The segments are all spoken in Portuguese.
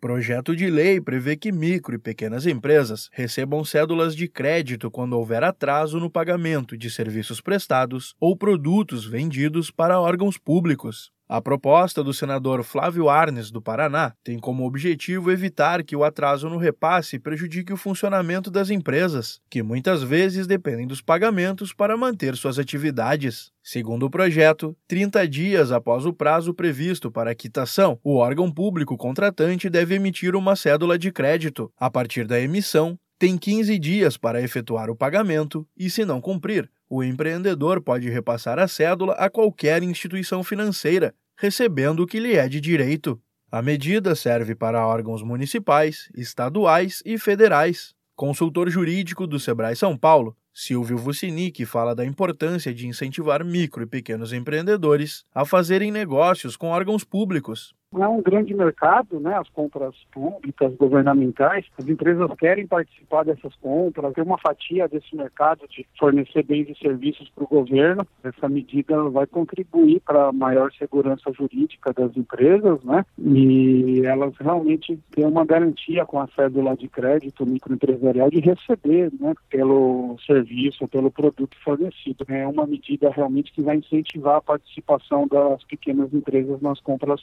Projeto de lei prevê que micro e pequenas empresas recebam cédulas de crédito quando houver atraso no pagamento de serviços prestados ou produtos vendidos para órgãos públicos. A proposta do senador Flávio Arnes, do Paraná, tem como objetivo evitar que o atraso no repasse prejudique o funcionamento das empresas, que muitas vezes dependem dos pagamentos para manter suas atividades. Segundo o projeto, 30 dias após o prazo previsto para a quitação, o órgão público contratante deve emitir uma cédula de crédito. A partir da emissão, tem 15 dias para efetuar o pagamento e, se não cumprir, o empreendedor pode repassar a cédula a qualquer instituição financeira, recebendo o que lhe é de direito. A medida serve para órgãos municipais, estaduais e federais. Consultor jurídico do Sebrae São Paulo, Silvio Vucinic fala da importância de incentivar micro e pequenos empreendedores a fazerem negócios com órgãos públicos, é um grande mercado, né? As compras públicas, governamentais, as empresas querem participar dessas compras, ter uma fatia desse mercado de fornecer bens e serviços para o governo. Essa medida vai contribuir para maior segurança jurídica das empresas, né? E elas realmente têm uma garantia com a cédula de crédito microempresarial de receber, né? Pelo serviço, pelo produto fornecido. É uma medida realmente que vai incentivar a participação das pequenas empresas nas compras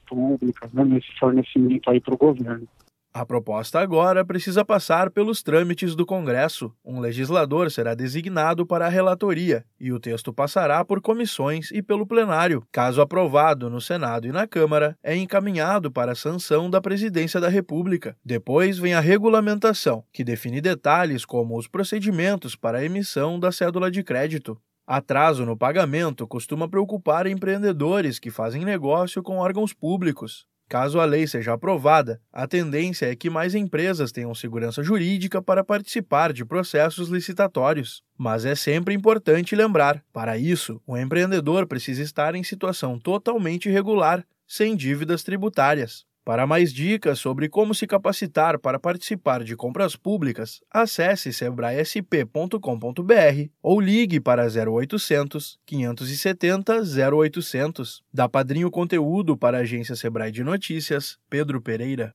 públicas né, nesse fornecimento aí para o governo. A proposta agora precisa passar pelos trâmites do Congresso. Um legislador será designado para a relatoria e o texto passará por comissões e pelo plenário. Caso aprovado no Senado e na Câmara, é encaminhado para a sanção da Presidência da República. Depois vem a regulamentação, que define detalhes como os procedimentos para a emissão da cédula de crédito. Atraso no pagamento costuma preocupar empreendedores que fazem negócio com órgãos públicos. Caso a lei seja aprovada, a tendência é que mais empresas tenham segurança jurídica para participar de processos licitatórios. Mas é sempre importante lembrar: para isso, o empreendedor precisa estar em situação totalmente regular, sem dívidas tributárias. Para mais dicas sobre como se capacitar para participar de compras públicas, acesse sebraesp.com.br ou ligue para 0800 570 0800. Da Padrinho Conteúdo para a agência Sebrae de Notícias, Pedro Pereira.